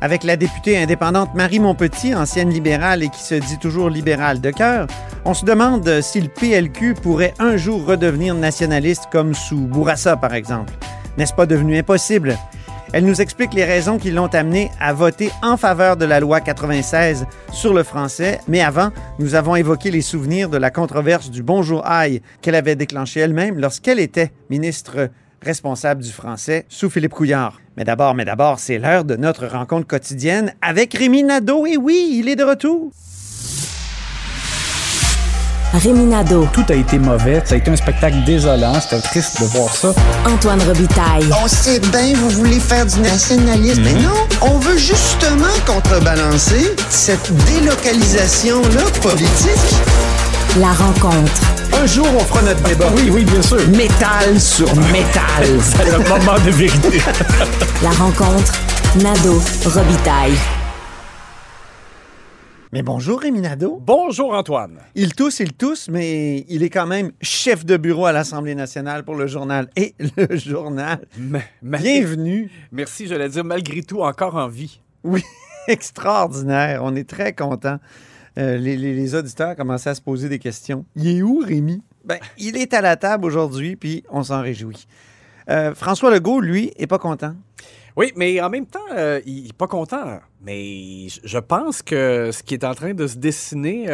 avec la députée indépendante Marie Montpetit, ancienne libérale et qui se dit toujours libérale de cœur, on se demande si le PLQ pourrait un jour redevenir nationaliste comme sous Bourassa, par exemple. N'est-ce pas devenu impossible? Elle nous explique les raisons qui l'ont amené à voter en faveur de la loi 96 sur le français. Mais avant, nous avons évoqué les souvenirs de la controverse du Bonjour Aïe qu'elle avait déclenché elle-même lorsqu'elle était ministre responsable du français sous Philippe Couillard. Mais d'abord, mais d'abord, c'est l'heure de notre rencontre quotidienne avec Rémi Nadeau. Et oui, il est de retour. Rémi Nadeau, Tout a été mauvais. Ça a été un spectacle désolant. C'était triste de voir ça. Antoine Robitaille, On sait bien, vous voulez faire du nationalisme. Mais non, on veut justement contrebalancer cette délocalisation-là politique. la rencontre. Un jour, on fera notre débat. Oui, oui, bien sûr. Métal sur métal. C'est le moment de vérité. La rencontre, Nadeau, Robitaille. Mais bonjour Rémi Nadeau. Bonjour, Antoine. Il tousse, il tousse, mais il est quand même chef de bureau à l'Assemblée nationale pour le journal. Et le journal, bienvenue. Merci, j'allais dire, malgré tout, encore en vie. Oui, extraordinaire. On est très contents. Euh, les, auditeurs commençaient à se poser des questions. Il est où, Rémi? Ben, il est à la table aujourd'hui, puis on s'en réjouit. Euh, François Legault, lui, est pas content. Oui, mais en même temps, euh, il n'est pas content. Mais je- pense que ce qui est en train de se dessiner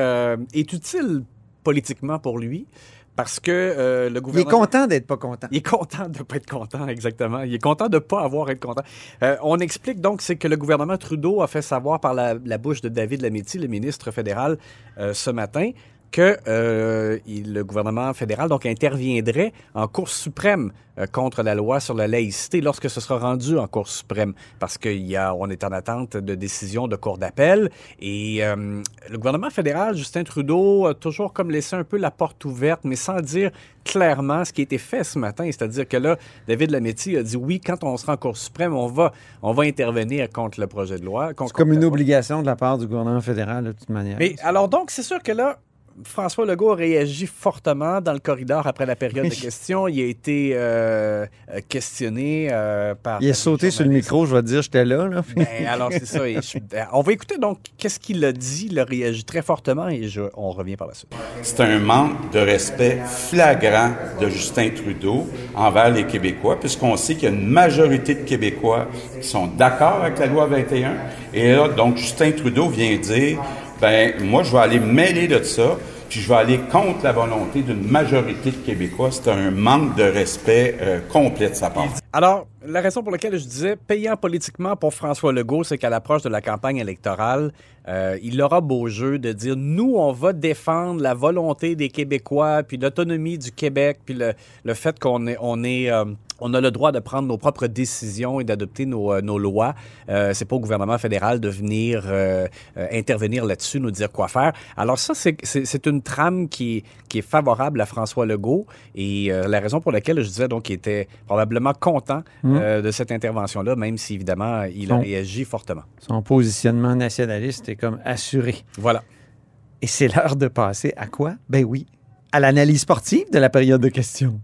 est utile politiquement pour lui parce que euh, le Il est gouvernement... content d'être pas content. Il est content de ne pas être content, exactement. Il est content de ne pas avoir à être content. Euh, on explique donc, c'est que le gouvernement Trudeau a fait savoir par la, la bouche de David Lametti, le ministre fédéral, euh, ce matin, que euh, il- le gouvernement fédéral donc interviendrait en Cour suprême euh, contre la loi sur la laïcité lorsque ce sera rendu en Cour suprême, parce qu'on est en attente de décision de cour d'appel. Et euh, le gouvernement fédéral, Justin Trudeau, a toujours comme laissé un peu la porte ouverte, mais sans dire clairement ce qui a été fait ce matin. C'est-à-dire que là, David Lametti a dit oui, quand on sera en Cour suprême, on va, on va intervenir contre le projet de loi. C'est comme une obligation de la part du gouvernement fédéral, de toute manière. mais alors donc, c'est sûr que là, François Legault a réagi fortement dans le corridor après la période de questions. Il a été euh, questionné euh, par... il a sauté sur le micro, je vais te dire, j'étais là. là. Ben, alors, c'est ça. Et je- euh, on va écouter donc qu'est-ce qu'il a dit. Il a réagi très fortement et je- on revient par la suite. C'est un manque de respect flagrant de Justin Trudeau envers les Québécois, puisqu'on sait qu'il y a une majorité de Québécois qui sont d'accord avec la loi 21. Et là, donc, Justin Trudeau vient dire, ben, moi, je vais aller mêler de ça, puis je vais aller contre la volonté d'une majorité de Québécois. C'est un manque de respect euh, complet de sa part. Alors, la raison pour laquelle je disais payant politiquement pour François Legault, c'est qu'à l'approche de la campagne électorale, euh, il aura beau jeu de dire nous, on va défendre la volonté des Québécois, puis l'autonomie du Québec, puis le, le fait qu'on est, on est, euh, on a le droit de prendre nos propres décisions et d'adopter nos, euh, nos lois. Euh, c'est pas au gouvernement fédéral de venir euh, euh, intervenir là-dessus, nous dire quoi faire. Alors ça, c'est- une trame qui, qui est favorable à François Legault et la raison pour laquelle je disais donc qu'il était probablement content euh, de cette intervention-là, même si évidemment il a réagi fortement. Son positionnement nationaliste est comme assuré. Voilà. Et c'est l'heure de passer à quoi? Ben oui, à l'analyse sportive de la période de questions.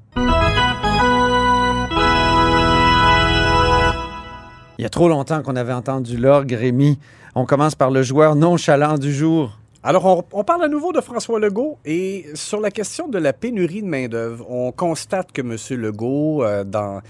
Il y a trop longtemps qu'on avait entendu l'orgue, Rémi. On commence par le joueur nonchalant du jour. Alors, on, parle à nouveau de François Legault et sur la question de la pénurie de main-d'œuvre, on constate que M. Legault, euh, dans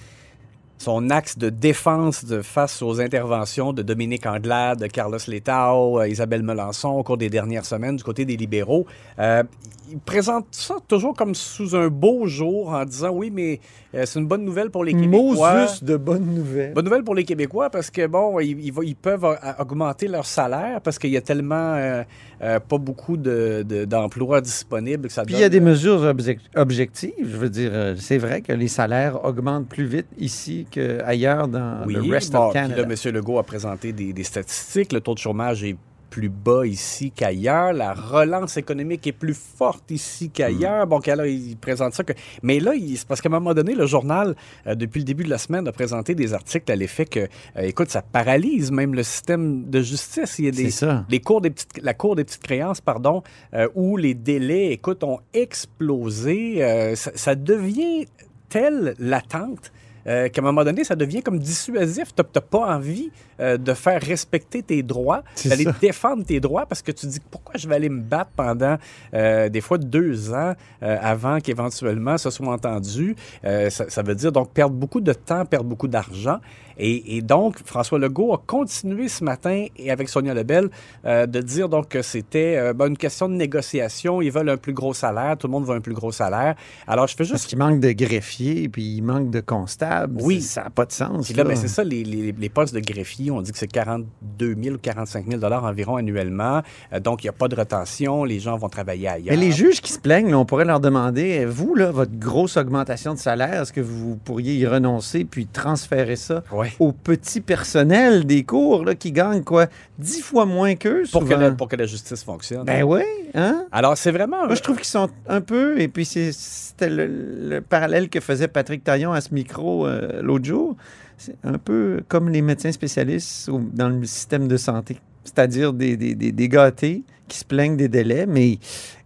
son axe de défense de, face aux interventions de Dominique Anglade, de Carlos Letao, euh, Isabelle Melançon au cours des dernières semaines du côté des libéraux. Euh, il présente ça toujours comme sous un beau jour en disant oui, mais euh, c'est une bonne nouvelle pour les Québécois. Moses de bonnes nouvelles. Bonne nouvelle pour les Québécois parce que, bon, ils, peuvent augmenter leur salaire parce qu'il y a tellement euh, pas beaucoup de- de- d'emplois disponibles que ça Puis donne- il y a des mesures objec- objectives. Je veux dire, c'est vrai que les salaires augmentent plus vite ici qu'ailleurs dans Oui, le rest bon, of Canada. là, M. Legault a présenté des, des statistiques. Le taux de chômage est plus bas ici qu'ailleurs. La relance économique est plus forte ici qu'ailleurs. Hmm. Bon, là, il présente ça. Que... Mais là, c'est parce qu'à un moment donné, le journal, euh, depuis le début de la semaine, a présenté des articles à l'effet que, euh, écoute, ça paralyse même le système de justice. Il y a des, ça. les cours des petites, la Cour des petites créances, pardon, euh, où les délais, écoute, ont explosé. Euh, ça, ça devient telle l'attente euh, qu'à un moment donné, ça devient comme dissuasif. Tu n'as pas envie euh, de faire respecter tes droits, d'aller défendre tes droits parce que tu dis pourquoi je vais aller me battre pendant euh, des fois deux ans avant qu'éventuellement ce soit entendu? Ça, ça veut dire donc perdre beaucoup de temps, perdre beaucoup d'argent. Et, et donc, François Legault a continué ce matin et avec Sonia Lebel euh, de dire donc que c'était euh, ben, une question de négociation. Ils veulent un plus gros salaire, tout le monde veut un plus gros salaire. Alors, je fais Parce juste qu'il manque de greffiers, puis il manque de constables. Oui. Ça n'a pas de sens. Puis là, là. ben, c'est ça, les, les- les postes de greffier, on dit que c'est 42 000 ou 45 000 environ annuellement. Euh, donc, il n'y a pas de retention, les gens vont travailler ailleurs. Mais les juges qui se plaignent, là, on pourrait leur demander, vous, là, votre grosse augmentation de salaire, est-ce que vous pourriez y renoncer puis transférer ça Ouais. au petit personnel des cours là, qui gagne quoi? Dix fois moins qu'eux, Pour que, la, pour que la justice fonctionne. Ben oui, hein? Alors, c'est vraiment... Moi, je trouve qu'ils sont un peu, et puis c'est- c'était le, le parallèle que faisait Patrick Taillon à ce micro euh, l'autre jour, c'est un peu comme les médecins spécialistes au- dans le système de santé, c'est-à-dire des, des, des, des gâtés qui se plaignent des délais, mais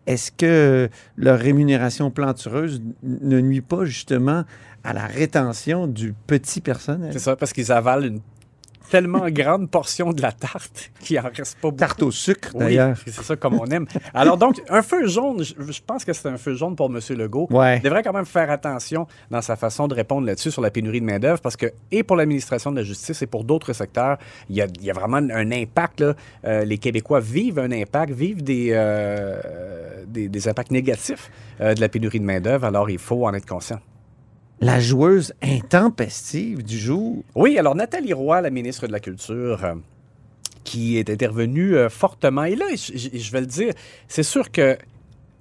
est-ce que leur rémunération plantureuse ne nuit pas justement à la rétention du petit personnel? C'est ça, parce qu'ils avalent une tellement grande portion de la tarte qu'il en reste pas beaucoup. Tarte au sucre, Oui, d'ailleurs. c'est ça comme on aime. Alors donc, un feu jaune, je, je pense que c'est un feu jaune pour M. Legault. Ouais. Il devrait quand même faire attention dans sa façon de répondre là-dessus sur la pénurie de main-d'œuvre parce que, et pour l'administration de la justice et pour d'autres secteurs, il y a, il y a vraiment un impact. Là. Euh, les Québécois vivent un impact, vivent des, euh, des, des impacts négatifs euh, de la pénurie de main-d'œuvre. Alors, il faut en être conscient. La joueuse intempestive du jour. Oui, alors Nathalie Roy, la ministre de la Culture, euh, qui est intervenue euh, fortement. Et là, je, je- vais le dire, c'est sûr que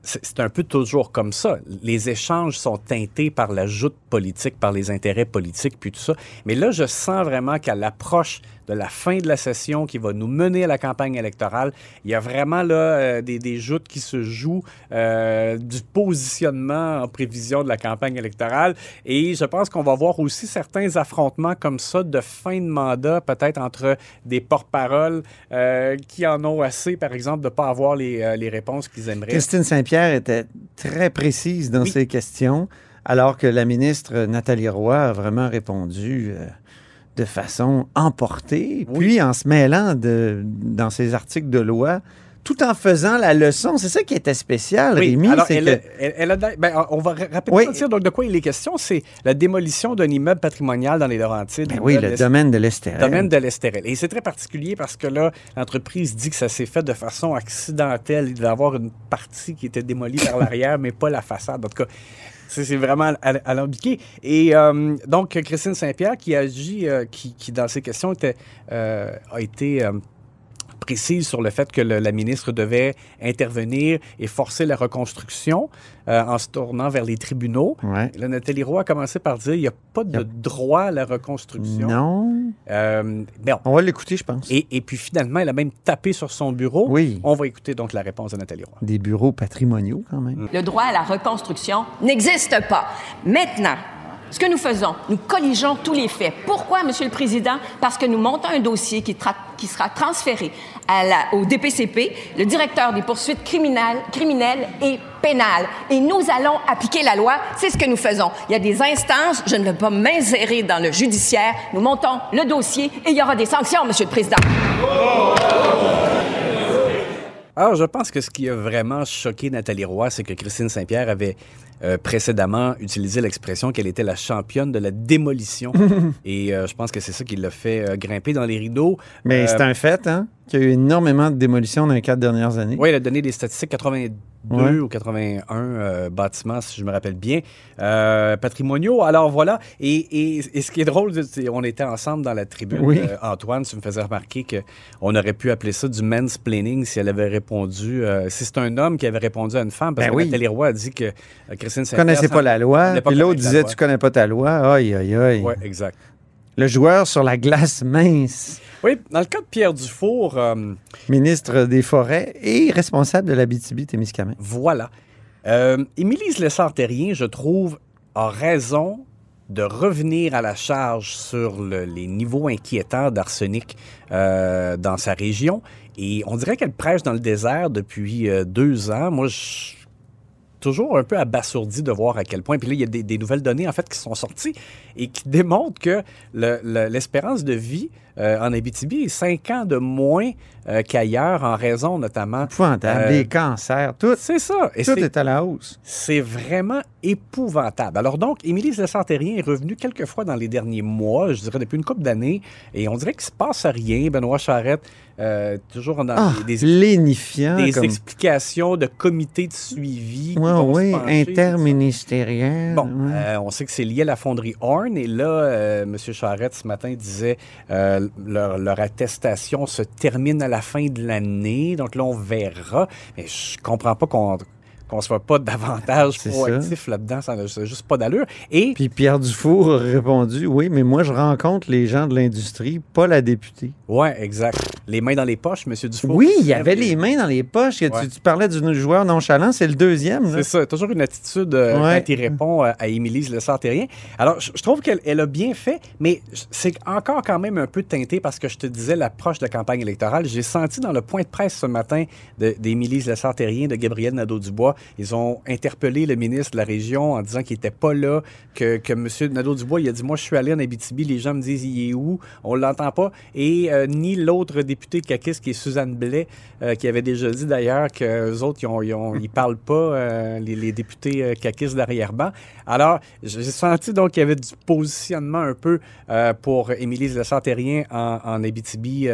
c'est un peu toujours comme ça. Les échanges sont teintés par la joute politique, par les intérêts politiques, puis tout ça. Mais là, je sens vraiment qu'à l'approche de la fin de la session qui va nous mener à la campagne électorale, il y a vraiment là euh, des, des joutes qui se jouent euh, du positionnement en prévision de la campagne électorale. Et je pense qu'on va voir aussi certains affrontements comme ça de fin de mandat, peut-être entre des porte-paroles euh, qui en ont assez, par exemple, de ne pas avoir les, les réponses qu'ils aimeraient. Christine Saint-Pierre était très précise dans Oui. ses questions, alors que la ministre Nathalie Roy a vraiment répondu euh, de façon emportée, puis en se mêlant de, dans ses articles de loi, tout en faisant la leçon. C'est ça qui était spécial, Oui, Rémi. alors c'est elle, que- elle- elle a, ben, on va rapidement Oui. dire donc de quoi il est question. C'est la démolition d'un immeuble patrimonial dans les Laurentides. Ben oui, le domaine de l'Estérel. domaine de l'Estérel. Et c'est très particulier parce que là, l'entreprise dit que ça s'est fait de façon accidentelle. Il devait avoir une partie qui était démolie par l'arrière, mais pas la façade. En tout cas, c'est vraiment al- alambiqué. Et euh, donc, Christine Saint-Pierre, qui agit, euh, qui, dans ses questions, euh, a été... euh, précise sur le fait que le- la ministre devait intervenir et forcer la reconstruction euh, en se tournant vers les tribunaux. Ouais. Là, Nathalie Roy a commencé par dire il n'y a pas de droit à la reconstruction. Non. Euh, bon. On va l'écouter, je pense. Et, et puis finalement, elle a même tapé sur son bureau. Oui. On va écouter donc la réponse de Nathalie Roy. Des bureaux patrimoniaux, quand même. Le droit à la reconstruction n'existe pas. Maintenant, ce que nous faisons, nous colligeons tous les faits. Pourquoi, Monsieur le Président? Parce que nous montons un dossier qui, sera transféré au DPCP, le directeur des poursuites criminelles, criminelles et pénales. Et nous allons appliquer la loi. C'est ce que nous faisons. Il y a des instances. Je ne veux pas m'insérer dans le judiciaire. Nous montons le dossier et il y aura des sanctions, Monsieur le Président. Alors, je pense que ce qui a vraiment choqué Nathalie Roy, c'est que Christine Saint-Pierre avait euh, précédemment utilisé l'expression qu'elle était la championne de la démolition. Et euh, je pense que c'est ça qui l'a fait euh, grimper dans les rideaux. Mais c'est un fait, hein, qu'il y a eu énormément de démolitions dans les quatre dernières années. Oui, elle a donné des statistiques 82 Ouais. ou 81 euh, bâtiments, si je me rappelle bien, euh, patrimoniaux. Alors voilà. Et, et- et ce qui est drôle, c'est on était ensemble dans la tribune. Oui. Euh, Antoine, tu me faisais remarquer qu'on aurait pu appeler ça du mansplaining si elle avait répondu. euh, si c'est un homme qui avait répondu à une femme, parce Ben que oui. Nathalie Roy a dit que Christine Tu Saint-Pierre. connaissais pas la loi, puis l'autre la disait loi. tu connais pas ta loi. Aïe, aïe, aïe. Oui, exact. Le joueur sur la glace mince, Oui, dans le cas de Pierre Dufour, euh, ministre des Forêts et responsable de l'Abitibi-Témiscamingue. Voilà. Euh, Émilie Lessard-Terrien, je trouve, a raison de revenir à la charge sur le- les niveaux inquiétants d'arsenic euh, dans sa région. Et on dirait qu'elle prêche dans le désert depuis euh, deux ans. Moi, je toujours un peu abasourdi de voir à quel point. Puis là, il y a des, nouvelles données, en fait, qui sont sorties et qui démontrent que le- le- l'espérance de vie euh, en Abitibi est cinq ans de moins euh, qu'ailleurs, en raison notamment... Épouvantable. euh, Les cancers, tout, c'est ça. Et tout c'est- est à la hausse. c'est vraiment épouvantable. Alors donc, Émilie Lessard-Terrien est revenue quelques fois dans les derniers mois, je dirais depuis une couple d'années, et on dirait qu'il se passe rien. Benoît Charette, toujours dans Ah, des, des- lénifiant. des comme... explications de comités de suivi. Ouais, oui, pencher, interministériel. Bon, ouais. on sait que c'est lié à la fonderie Horn et là, M. Charette ce matin disait euh, leur, attestation se termine à la fin de l'année, donc là on verra. Mais je comprends pas qu'on qu'on soit pas davantage proactif là-dedans, ça n'a juste pas d'allure. Et Puis Pierre Dufour a répondu Oui, mais moi, je rencontre les gens de l'industrie, pas la députée. ouais, exact. Les mains dans les poches, M. Dufour. Oui, il y avait les mains dans les poches. Tu- Ouais. Tu, parlais du joueur nonchalant, c'est le deuxième. C'est ça, toujours une attitude euh, Ouais. quand il répond euh, à Émilie Lessard-Terrien. Alors, je, je trouve qu'elle elle a bien fait, mais c'est encore quand même un peu teinté parce que je te disais l'approche de la campagne électorale. J'ai senti dans le point de presse ce matin d'Émilie Lessard-Terrien, de Gabriel Nadeau-Dubois, ils ont interpellé le ministre de la région en disant qu'il n'était pas là, que, que M. Nadeau-Dubois, il a dit, moi, je suis allé en Abitibi, les gens me disent, il est où? On l'entend pas. Et euh, ni l'autre député de CAQUIS, qui est Suzanne Blais, euh, qui avait déjà dit d'ailleurs qu'eux autres, ils, ont, parlent pas, euh, les, députés caquistes d'arrière-ban. Alors, j'ai senti donc qu'il y avait du positionnement un peu pour Émilie Lessard-Terrien en, en Abitibi.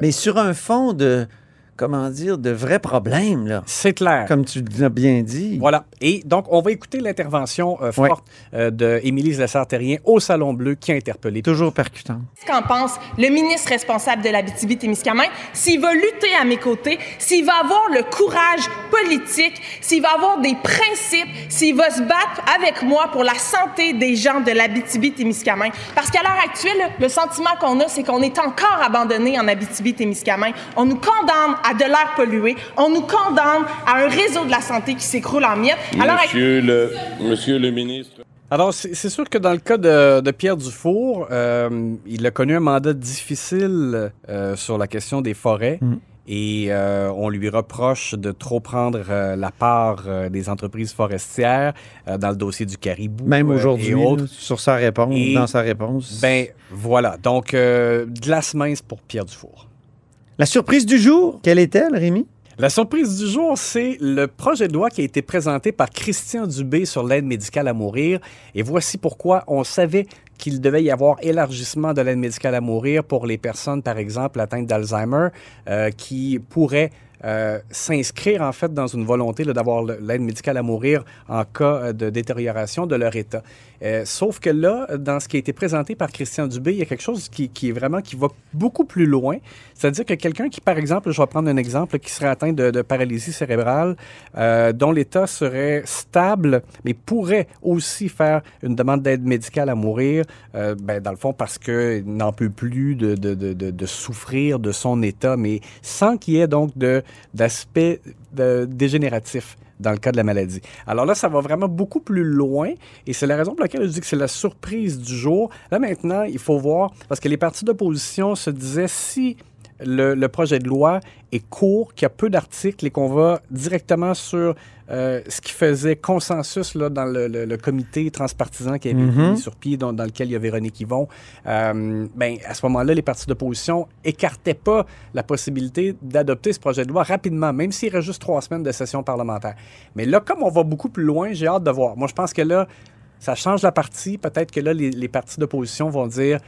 Mais sur un fond de, comment dire, de vrais problèmes, là. C'est clair. Comme tu l'as bien dit. Voilà. Et donc, on va écouter l'intervention euh, Ouais. forte euh, de Émilie Lessard-Terrien au Salon Bleu qui a interpellé. Toujours percutant. ce qu'en pense le ministre responsable de l'Abitibi-Témiscamingue, s'il va lutter à mes côtés, s'il va avoir le courage politique, s'il va avoir des principes, s'il va se battre avec moi pour la santé des gens de l'Abitibi-Témiscamingue. Parce qu'à l'heure actuelle, le sentiment qu'on a, c'est qu'on est encore abandonné en Abitibi-Témiscamingue. On nous condamne à de l'air pollué, on nous condamne à un réseau de la santé qui s'écroule en miettes. Alors, Monsieur le, monsieur le ministre. Alors, c'est sûr que dans le cas de, de Pierre Dufour, euh, il a connu un mandat difficile euh, sur la question des forêts. Mm. Et euh, on lui reproche de trop prendre euh, la part euh, des entreprises forestières euh, dans le dossier du caribou. Même aujourd'hui, et autres. là, sur sa réponse, Et- dans sa réponse. Ben voilà. Donc, euh, glace mince pour Pierre Dufour. La surprise du jour, quelle est-elle, Rémi? La surprise du jour, c'est le projet de loi qui a été présenté par Christian Dubé sur l'aide médicale à mourir. Et voici pourquoi on savait qu'il devait y avoir élargissement de l'aide médicale à mourir pour les personnes, par exemple, atteintes d'Alzheimer, euh, qui pourraient euh, s'inscrire en fait dans une volonté d'avoir l'aide médicale à mourir en cas euh, de détérioration de leur état. Euh, sauf que là, dans ce qui a été présenté par Christian Dubé, il y a quelque chose qui, qui est vraiment qui va beaucoup plus loin. C'est-à-dire que quelqu'un qui, par exemple, je vais prendre un exemple, qui serait atteint de, paralysie cérébrale, dont l'état serait stable, mais pourrait aussi faire une demande d'aide médicale à mourir, euh, ben, dans le fond parce qu'il n'en peut plus de, de souffrir de son état, mais sans qu'il y ait donc de, d'aspect de- dégénératif dans le cas de la maladie. Alors là, ça va vraiment beaucoup plus loin et c'est la raison pour laquelle je dis que c'est la surprise du jour. Là maintenant, il faut voir, parce que les partis d'opposition se disaient si le, le projet de loi est court, qu'il y a peu d'articles et qu'on va directement sur euh, ce qui faisait consensus là, dans le, le- le comité transpartisan qui avait été Mhm. mis sur pied, dans, dans lequel il y a Véronique Yvon, euh, ben, à ce moment-là, les partis d'opposition écartaient pas la possibilité d'adopter ce projet de loi rapidement, même s'il reste juste trois semaines de session parlementaire. Mais là, comme on va beaucoup plus loin, j'ai hâte de voir. Moi, je pense que là, ça change la partie. Peut-être que là, les, les partis d'opposition vont dire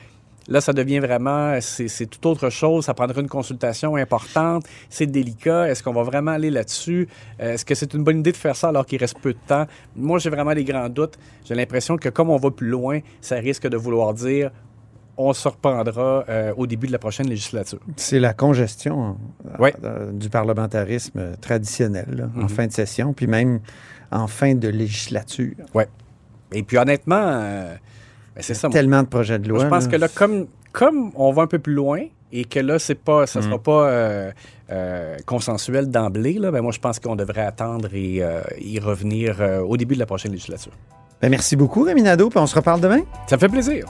Là, ça devient vraiment, c'est tout autre chose. Ça prendra une consultation importante. C'est délicat. Est-ce qu'on va vraiment aller là-dessus? Euh, Est-ce que c'est une bonne idée de faire ça alors qu'il reste peu de temps? Moi, j'ai vraiment des grands doutes. J'ai l'impression que comme on va plus loin, ça risque de vouloir dire on se reprendra euh, au début de la prochaine législature. C'est la congestion euh, euh, du parlementarisme traditionnel là, en Mhm. fin de session, puis même en fin de législature. Ouais. Et puis honnêtement, euh, c'est ça. moi. Tellement de projets de Moi, loi. je pense là. que là, comme, comme on va un peu plus loin et que là, c'est pas, ça Mm. sera pas euh, euh, consensuel d'emblée, là, ben moi, je pense qu'on devrait attendre et euh, y revenir euh, au début de la prochaine législature. Ben, merci beaucoup, Rémi Nadeau, puis on se reparle demain. Ça me fait plaisir.